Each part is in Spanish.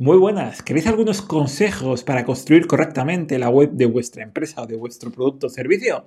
Muy buenas, ¿queréis algunos consejos para construir correctamente la web de vuestra empresa o de vuestro producto o servicio?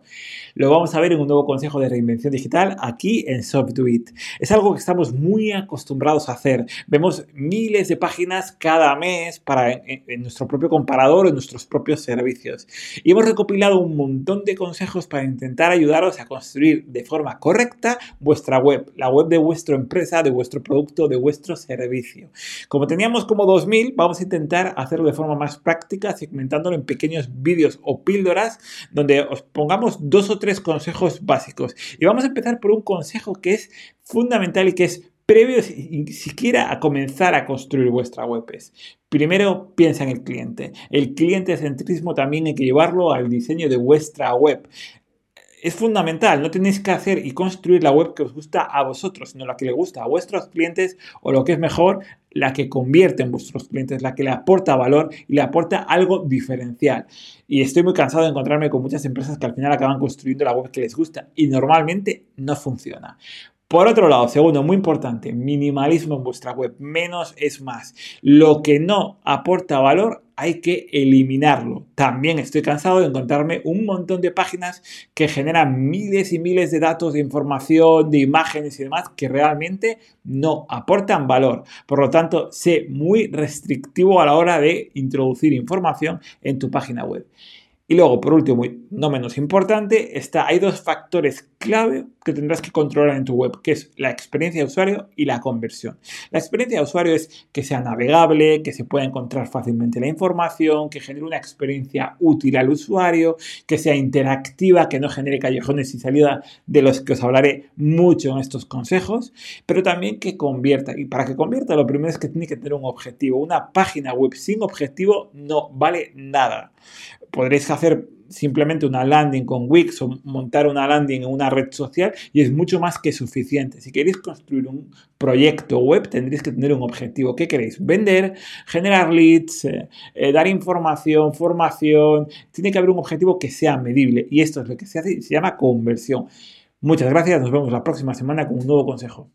Lo vamos a ver en un nuevo consejo de reinvención digital aquí en SoftDoIt. Es algo que estamos muy acostumbrados a hacer. Vemos miles de páginas cada mes para en, nuestro propio comparador en nuestros propios servicios. Y hemos recopilado un montón de consejos para intentar ayudaros a construir de forma correcta vuestra web, la web de vuestra empresa, de vuestro producto, de vuestro servicio. Como teníamos como 2000 vamos a intentar hacerlo de forma más práctica, segmentándolo en pequeños vídeos o píldoras donde os pongamos dos o tres consejos básicos. Y vamos a empezar por un consejo que es fundamental y que es previo ni siquiera a comenzar a construir vuestra web. primero piensa en el cliente. El cliente centrismo también hay que llevarlo al diseño de vuestra web es fundamental. No tenéis que hacer y construir la web que os gusta a vosotros, sino la que le gusta a vuestros clientes o lo que es mejor, la que convierte en vuestros clientes, la que le aporta valor y le aporta algo diferencial. Y estoy muy cansado de encontrarme con muchas empresas que al final acaban construyendo la web que les gusta y normalmente no funciona. Por otro lado, segundo, muy importante, minimalismo en vuestra web. Menos es más. Lo que no aporta valor hay que eliminarlo. También estoy cansado de encontrarme un montón de páginas que generan miles y miles de datos, de información, de imágenes y demás que realmente no aportan valor. Por lo tanto, sé muy restrictivo a la hora de introducir información en tu página web. Y luego, por último, y no menos importante, está, hay dos factores clave que tendrás que controlar en tu web, que es la experiencia de usuario y la conversión. La experiencia de usuario es que sea navegable, que se pueda encontrar fácilmente la información, que genere una experiencia útil al usuario, que sea interactiva, que no genere callejones y salida de los que os hablaré mucho en estos consejos, pero también que convierta. Y para que convierta, lo primero es que tiene que tener un objetivo. Una página web sin objetivo no vale nada. Podréis hacer simplemente una landing con Wix o montar una landing en una red social y es mucho más que suficiente. Si queréis construir un proyecto web, tendréis que tener un objetivo. ¿Qué queréis? Vender, generar leads, eh, eh, dar información, formación. Tiene que haber un objetivo que sea medible y esto es lo que se hace y se llama conversión. Muchas gracias, nos vemos la próxima semana con un nuevo consejo.